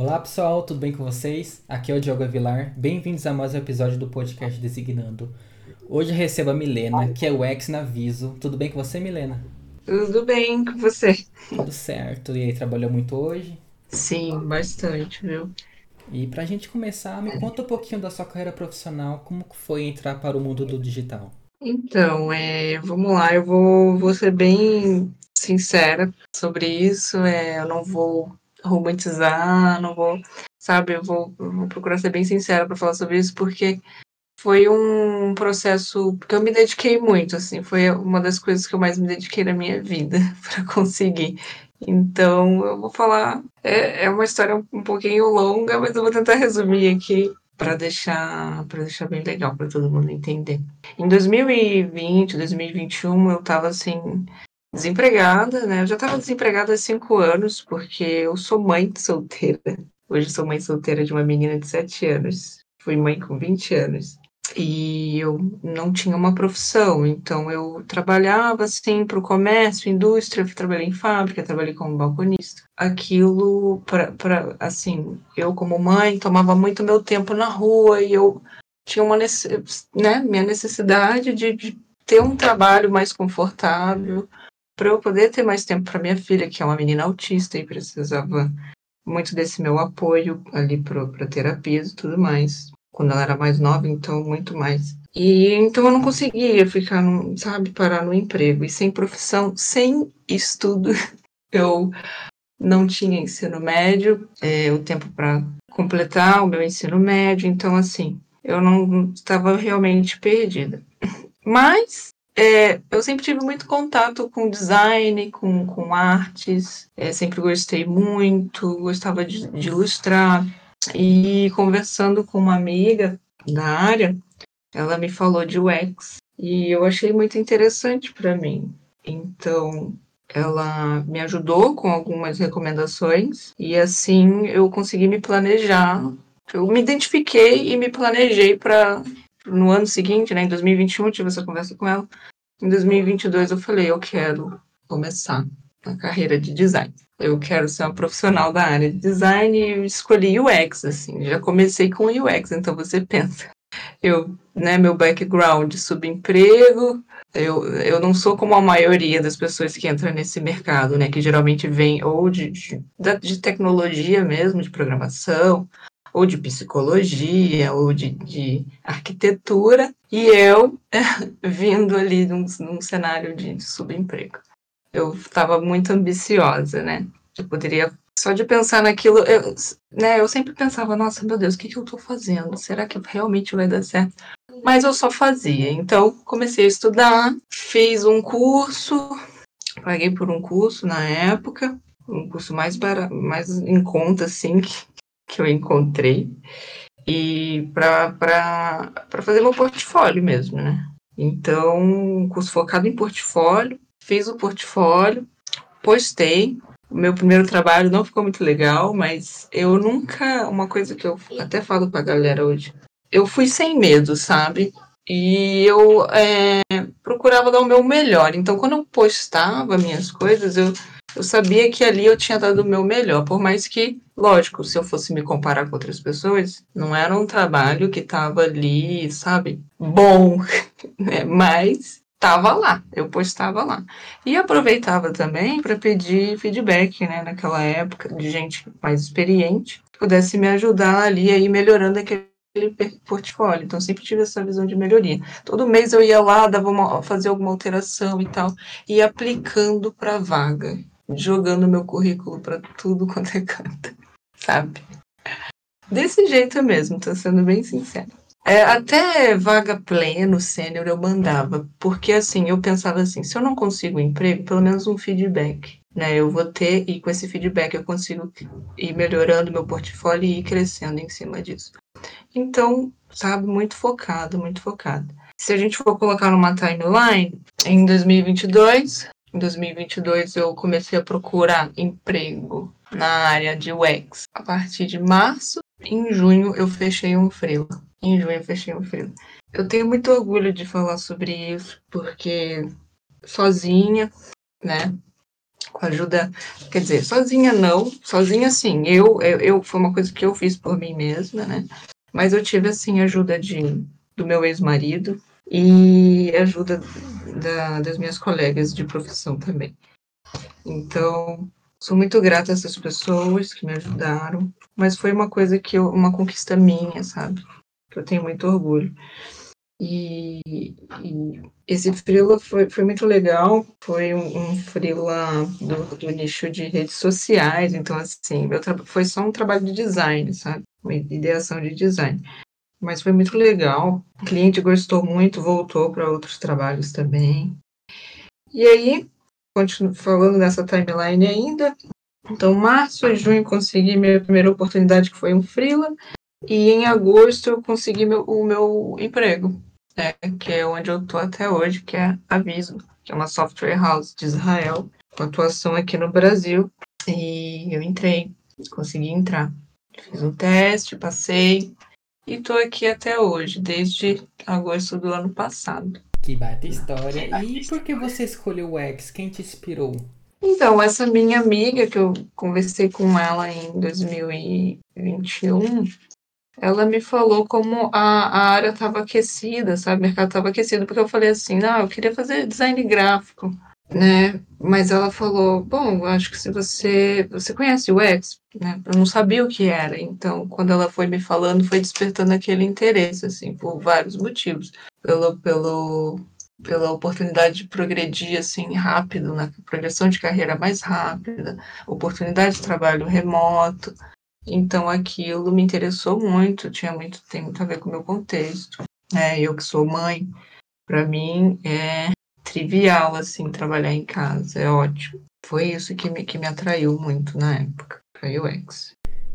Olá pessoal, tudo bem com vocês? Aqui é o Diogo Avilar, bem-vindos a mais um episódio do podcast Designando. Hoje eu recebo a Milena, que é o ex na Viso. Tudo bem com você, Milena? Tudo bem com você? Tudo certo. E aí, trabalhou muito hoje? Sim, bastante, viu? E pra gente começar, me conta um pouquinho da sua carreira profissional, como foi entrar para o mundo do digital? Então, é, vamos lá, eu vou, vou ser bem sincera sobre isso, é, eu não vou romantizar, não vou, sabe, eu vou, eu vou procurar ser bem sincera para falar sobre isso, porque foi um processo que eu me dediquei muito, assim, foi uma das coisas que eu mais me dediquei na minha vida para conseguir. Então, eu vou falar, é, é uma história um pouquinho longa, mas eu vou tentar resumir aqui para deixar para deixar bem legal para todo mundo entender. Em 2020, 2021, eu estava assim desempregada, né? Eu já estava desempregada há cinco anos, porque eu sou mãe solteira. Hoje sou mãe solteira de uma menina de sete anos. Fui mãe com 20 anos. E eu não tinha uma profissão, então eu trabalhava assim para o comércio, indústria, trabalhei em fábrica, trabalhei como balconista. Aquilo, para assim, eu como mãe tomava muito meu tempo na rua e eu tinha uma né, minha necessidade de, de ter um trabalho mais confortável, para eu poder ter mais tempo para minha filha, que é uma menina autista e precisava muito desse meu apoio ali para terapias e tudo mais. Quando ela era mais nova, então muito mais. E então eu não conseguia ficar, no, sabe, parar no emprego. E sem profissão, sem estudo, eu não tinha ensino médio, é, o tempo para completar o meu ensino médio. Então, assim, eu não estava realmente perdida. Mas é, eu sempre tive muito contato com design, com, com artes, é, sempre gostei muito, gostava de, de, ilustrar. E conversando com uma amiga da área, ela me falou de UX e eu achei muito interessante para mim. Então, ela me ajudou com algumas recomendações e assim eu consegui me planejar. Eu me identifiquei e me planejei para no ano seguinte, né, em 2021, tive essa conversa com ela. Em 2022 eu falei, eu quero começar a carreira de design. Eu quero ser uma profissional da área de design e escolhi UX, assim, já comecei com UX, então você pensa. Eu, né, meu background subemprego, eu, eu não sou como a maioria das pessoas que entram nesse mercado, né, que geralmente vem ou de, de, de tecnologia mesmo, de programação, ou de psicologia, ou de, de arquitetura, e eu vindo ali num, num cenário de subemprego. Eu estava muito ambiciosa, né? Eu poderia só de pensar naquilo, eu, né, eu sempre pensava, nossa, meu Deus, o que, que eu estou fazendo? Será que realmente vai dar certo? Mas eu só fazia. Então, comecei a estudar, fiz um curso, paguei por um curso na época, um curso mais, barato, mais em conta, assim, que eu encontrei e para fazer meu portfólio mesmo, né? Então, curso focado em portfólio, fiz o portfólio, postei. O meu primeiro trabalho não ficou muito legal, mas eu nunca. Uma coisa que eu até falo pra galera hoje, eu fui sem medo, sabe? E eu é, procurava dar o meu melhor. Então, quando eu postava minhas coisas, eu eu sabia que ali eu tinha dado o meu melhor, por mais que, lógico, se eu fosse me comparar com outras pessoas, não era um trabalho que estava ali, sabe, bom, né? Mas estava lá, eu postava lá. E aproveitava também para pedir feedback, né, naquela época, de gente mais experiente, que pudesse me ajudar ali a ir melhorando aquele portfólio. Então, sempre tive essa visão de melhoria. Todo mês eu ia lá, dava uma, fazer alguma alteração e tal, e aplicando para vaga jogando meu currículo para tudo quanto é canto, sabe? Desse jeito mesmo, tô sendo bem sincera. É, até vaga pleno, sênior, eu mandava, porque assim, eu pensava assim, se eu não consigo um emprego, pelo menos um feedback, né? Eu vou ter, e com esse feedback eu consigo ir melhorando meu portfólio e ir crescendo em cima disso. Então, sabe, muito focado, muito focado. Se a gente for colocar numa timeline, em 2022, em 2022 eu comecei a procurar emprego na área de UX. A partir de março, em junho eu fechei um freela. Em junho eu fechei um freela. Eu tenho muito orgulho de falar sobre isso, porque sozinha, né? com ajuda, quer dizer, sozinha não, sozinha sim, eu, eu, eu, foi uma coisa que eu fiz por mim mesma, né? Mas eu tive, assim, ajuda de, do meu ex-marido e ajuda da, das minhas colegas de profissão também. Então, sou muito grata a essas pessoas que me ajudaram, mas foi uma coisa que eu, uma conquista minha, sabe? Que eu tenho muito orgulho. E, e esse freela foi, foi muito legal, foi um, um do, do, nicho de redes sociais, então assim, meu foi só um trabalho de design, sabe? Uma ideação de design. Mas foi muito legal, o cliente gostou muito, voltou para outros trabalhos também. E aí, continuo falando dessa timeline ainda, então março e junho consegui minha primeira oportunidade, que foi um freela, e em agosto eu consegui meu, o meu emprego né, que é onde eu tô até hoje, que é a Viso, que é uma software house de Israel, com atuação aqui no Brasil. E eu entrei, consegui entrar. Fiz um teste, passei e tô aqui até hoje, desde agosto do ano passado. Que baita história. E por que você escolheu o X? Quem te inspirou? Então, essa minha amiga, que eu conversei com ela em 2021, ela me falou como a, a área estava aquecida, sabe? O mercado estava aquecido, porque eu falei assim, não, eu queria fazer design gráfico, né? Mas ela falou, bom, acho que se você, você conhece o X, né? Eu não sabia o que era, então quando ela foi me falando, foi despertando aquele interesse, assim, por vários motivos. Pelo, pelo, pela oportunidade de progredir assim rápido, na progressão de carreira mais rápida, oportunidade de trabalho remoto, então aquilo me interessou muito, tinha muito, tem muito a ver com o meu contexto. É, eu que sou mãe, para mim é trivial assim trabalhar em casa, é ótimo. Foi isso que me, que me atraiu muito na época, para UX.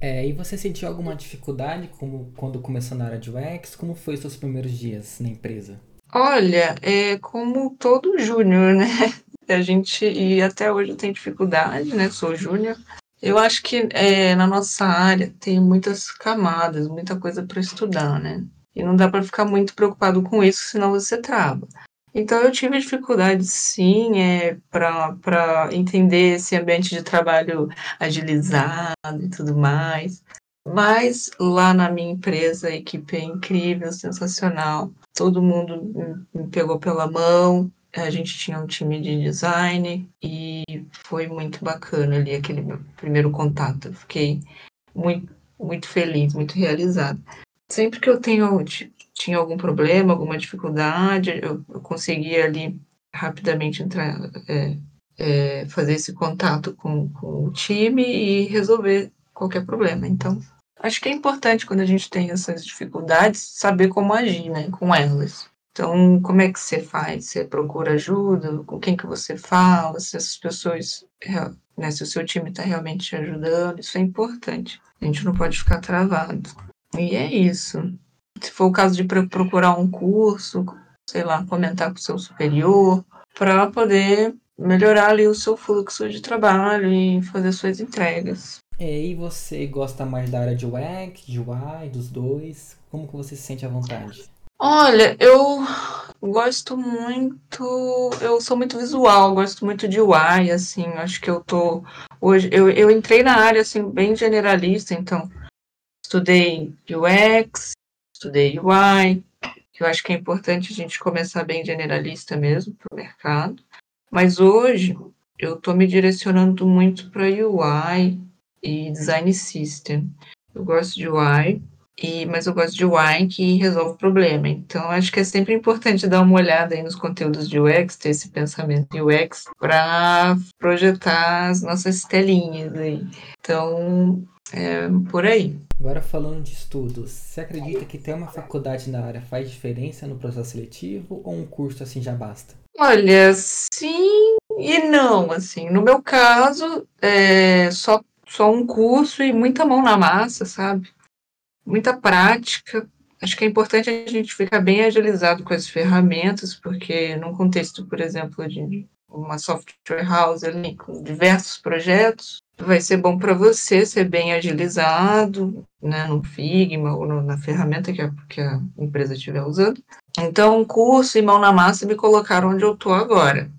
É, e você sentiu alguma dificuldade como, quando começou na área de UX? Como foi os seus primeiros dias na empresa? Olha, é como todo júnior, né? A gente, e até hoje eu tenho dificuldade, né? Sou júnior, eu acho que é, na nossa área tem muitas camadas, muita coisa para estudar, né? E não dá para ficar muito preocupado com isso, senão você trava. Então eu tive dificuldade, sim, é, para entender esse ambiente de trabalho agilizado e tudo mais. Mas lá na minha empresa, a equipe é incrível, sensacional. Todo mundo me pegou pela mão, a gente tinha um time de design e foi muito bacana ali aquele meu primeiro contato. Eu fiquei muito, muito feliz, muito realizada. Sempre que eu tenho, tinha algum problema, alguma dificuldade, eu, eu conseguia ali rapidamente entrar, é, é, fazer esse contato com, com o time e resolver qualquer problema. Então, acho que é importante quando a gente tem essas dificuldades saber como agir né, com elas. Então, como é que você faz? Você procura ajuda? Com quem que você fala? Se essas pessoas, né, se o seu time está realmente te ajudando, isso é importante. A gente não pode ficar travado. E é isso. Se for o caso de procurar um curso, sei lá, comentar com o seu superior, para poder melhorar ali o seu fluxo de trabalho e fazer suas entregas. É, e você gosta mais da área de UX, de UI, dos dois? Como que você se sente à vontade? Olha, eu gosto muito, eu sou muito visual, gosto muito de UI, assim, acho que eu tô hoje, eu, eu entrei na área assim bem generalista, então estudei UX, estudei UI, que eu acho que é importante a gente começar bem generalista mesmo para o mercado, mas hoje eu estou me direcionando muito para UI e design system. Eu gosto de UI, e, mas eu gosto de UI que resolve problema. Então, acho que é sempre importante dar uma olhada aí nos conteúdos de UX, ter esse pensamento de UX, para projetar as nossas telinhas aí. Então, é por aí. Agora, falando de estudos, você acredita que ter uma faculdade na área faz diferença no processo seletivo ou um curso assim já basta? Olha, sim e não, assim. No meu caso, é só, só um curso e muita mão na massa, sabe? muita prática. Acho que é importante a gente ficar bem agilizado com as ferramentas, porque num contexto, por exemplo, de uma software house ali com diversos projetos, vai ser bom para você ser bem agilizado, né, no Figma ou no, na ferramenta que a, que a empresa estiver usando. Então, curso e mão na massa me colocaram onde eu estou agora.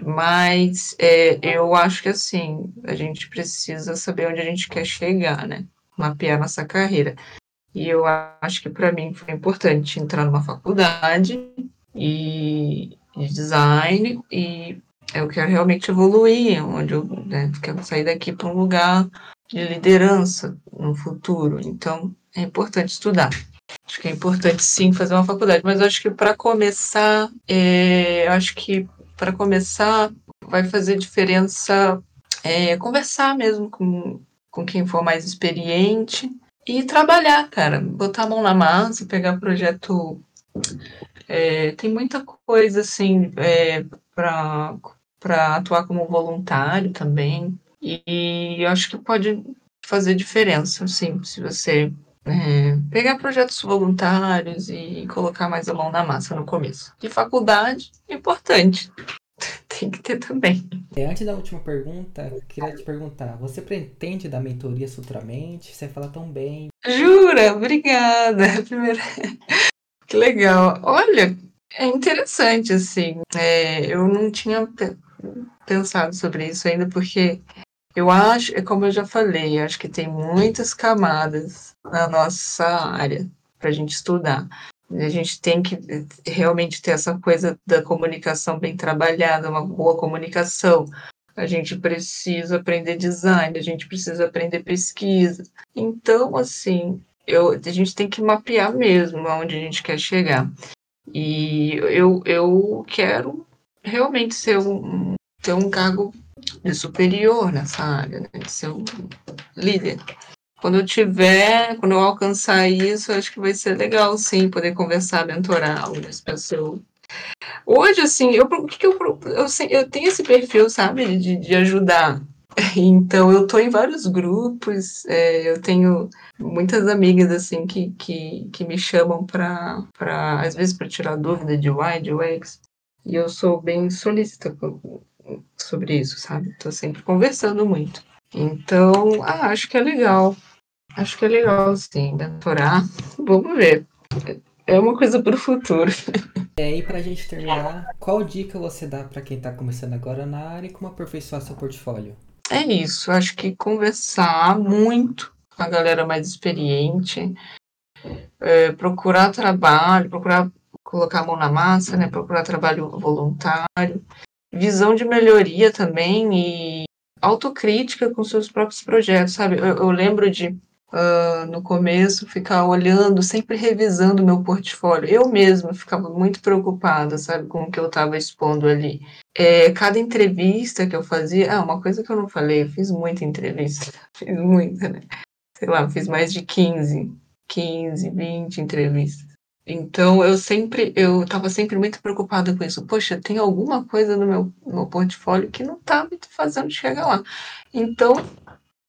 Mas é, eu acho que assim, a gente precisa saber onde a gente quer chegar, né? Mapear nossa carreira. E eu acho que para mim foi importante entrar numa faculdade e de design e eu quero realmente evoluir, onde eu né, quero sair daqui para um lugar de liderança no futuro. Então, é importante estudar. Acho que é importante sim fazer uma faculdade, mas acho que para começar, é, acho que para começar vai fazer diferença é, conversar mesmo com, com quem for mais experiente e trabalhar, cara, botar a mão na massa, pegar projeto. É, tem muita coisa assim é, para atuar como voluntário também. E eu acho que pode fazer diferença, sim, se você é, pegar projetos voluntários e colocar mais a mão na massa no começo. De faculdade, importante. Tem que ter também. É, antes da última pergunta, queria te perguntar: você pretende dar mentoria futuramente? Você fala tão bem. Jura? Obrigada. Primeiro... que legal. Olha, é interessante, assim. É, eu não tinha pensado sobre isso ainda, porque eu acho, é como eu já falei, acho que tem muitas camadas na nossa área para a gente estudar. A gente tem que realmente ter essa coisa da comunicação bem trabalhada, uma boa comunicação. A gente precisa aprender design, a gente precisa aprender pesquisa. Então, assim, eu, a gente tem que mapear mesmo aonde a gente quer chegar. E eu, eu quero realmente ser um, ter um cargo superior nessa área, né? ser um líder. Quando eu tiver, quando eu alcançar isso, acho que vai ser legal, sim, poder conversar, mentorar outras pessoas. Hoje, assim, eu, o que, que eu, eu, eu tenho esse perfil, sabe, de, de ajudar. Então, eu tô em vários grupos, é, eu tenho muitas amigas, assim, que, que, que me chamam para, às vezes, para tirar dúvida de UI, de UX, e eu sou bem solícita sobre isso, sabe? Tô sempre conversando muito. Então, ah, acho que é legal. Acho que é legal, sim, mentorar. Vamos ver. É uma coisa para o futuro. E aí, para a gente terminar, qual dica você dá para quem está começando agora na área e como aperfeiçoar seu portfólio? É isso, acho que conversar muito com a galera mais experiente, é, procurar trabalho, procurar colocar a mão na massa, né? Procurar trabalho voluntário, visão de melhoria também e autocrítica com seus próprios projetos, sabe? Eu, eu lembro de, uh, no começo, ficar olhando, sempre revisando meu portfólio. Eu mesma ficava muito preocupada, sabe, com o que eu estava expondo ali. É, cada entrevista que eu fazia, ah, uma coisa que eu não falei, eu fiz muita entrevista, fiz muita, né? Sei lá, fiz mais de 15, 15, 20 entrevistas. Então eu sempre, eu estava sempre muito preocupada com isso. Poxa, tem alguma coisa no meu, meu portfólio que não está me fazendo chegar lá. Então,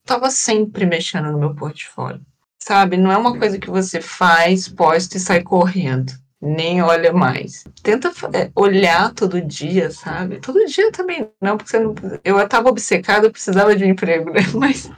estava sempre mexendo no meu portfólio. Sabe? Não é uma coisa que você faz, posta e sai correndo. Nem olha mais. Tenta é, olhar todo dia, sabe? Todo dia também não, porque não, eu estava obcecada, eu precisava de um emprego, né? Mas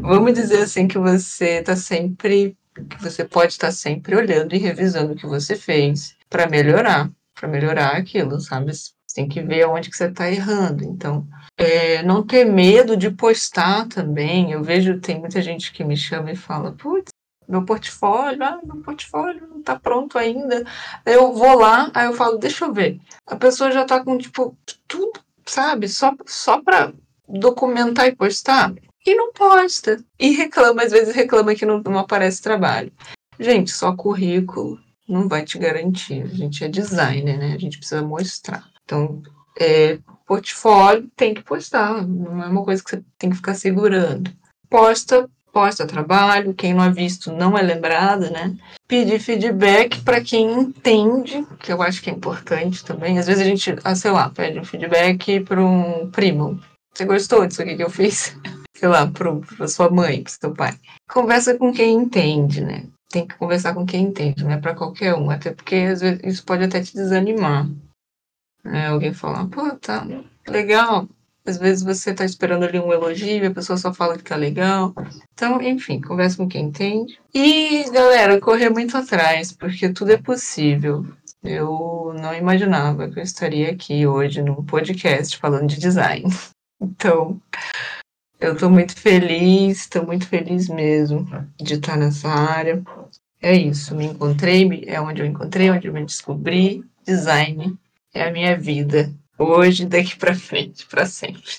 vamos dizer assim que você está sempre que você pode estar sempre olhando e revisando o que você fez para melhorar, para melhorar aquilo, sabe? Você tem que ver onde que você está errando. Então, é, não ter medo de postar também. Eu vejo, tem muita gente que me chama e fala, putz, meu portfólio, ah, meu portfólio não está pronto ainda. Eu vou lá, aí eu falo, deixa eu ver. A pessoa já está com, tipo, tudo, sabe? Só, só para documentar e postar e não posta. E reclama, às vezes reclama que não, não aparece trabalho. Gente, só currículo não vai te garantir. A gente é designer, né? A gente precisa mostrar. Então, é, portfólio tem que postar. Não é uma coisa que você tem que ficar segurando. Posta, posta trabalho. Quem não é visto não é lembrado, né? Pedir feedback para quem entende, que eu acho que é importante também. Às vezes a gente, ah, sei lá, pede um feedback para um primo. Você gostou disso aqui que eu fiz? Sei lá, para sua mãe, para seu pai. Conversa com quem entende, né? Tem que conversar com quem entende, não é para qualquer um, até porque às vezes isso pode até te desanimar. Né? Alguém falar, pô, tá legal. Às vezes você tá esperando ali um elogio, e a pessoa só fala que tá legal. Então, enfim, conversa com quem entende. E, galera, correr muito atrás, porque tudo é possível. Eu não imaginava que eu estaria aqui hoje num podcast falando de design. Então, eu estou muito feliz, estou muito feliz mesmo de estar nessa área. É isso, me encontrei, é onde eu encontrei, onde eu me descobri. Design é a minha vida, hoje, daqui para frente, para sempre.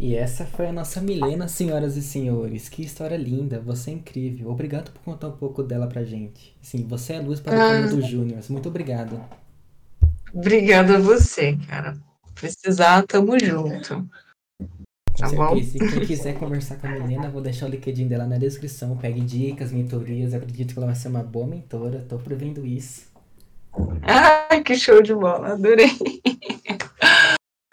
E essa foi a nossa Milena, senhoras e senhores. Que história linda, você é incrível. Obrigado por contar um pouco dela pra gente. Sim, você é a luz para o ah. dos Júniors. Muito obrigado. Obrigada a você, cara. Precisar, tamo junto. Tá bom? E se quem quiser conversar com a Milena, vou deixar o LinkedIn dela na descrição. Pegue dicas, mentorias. acredito que ela vai ser uma boa mentora. Tô prevendo isso. Ai, que show de bola. Adorei.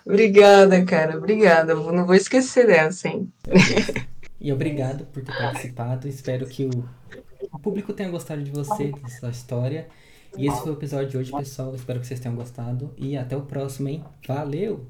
Obrigada, cara. Obrigada. Não vou esquecer dessa, hein? E obrigado por ter participado. Espero que o, o público tenha gostado de você, da sua história. E esse foi o episódio de hoje, pessoal. Espero que vocês tenham gostado. E até o próximo, hein? Valeu!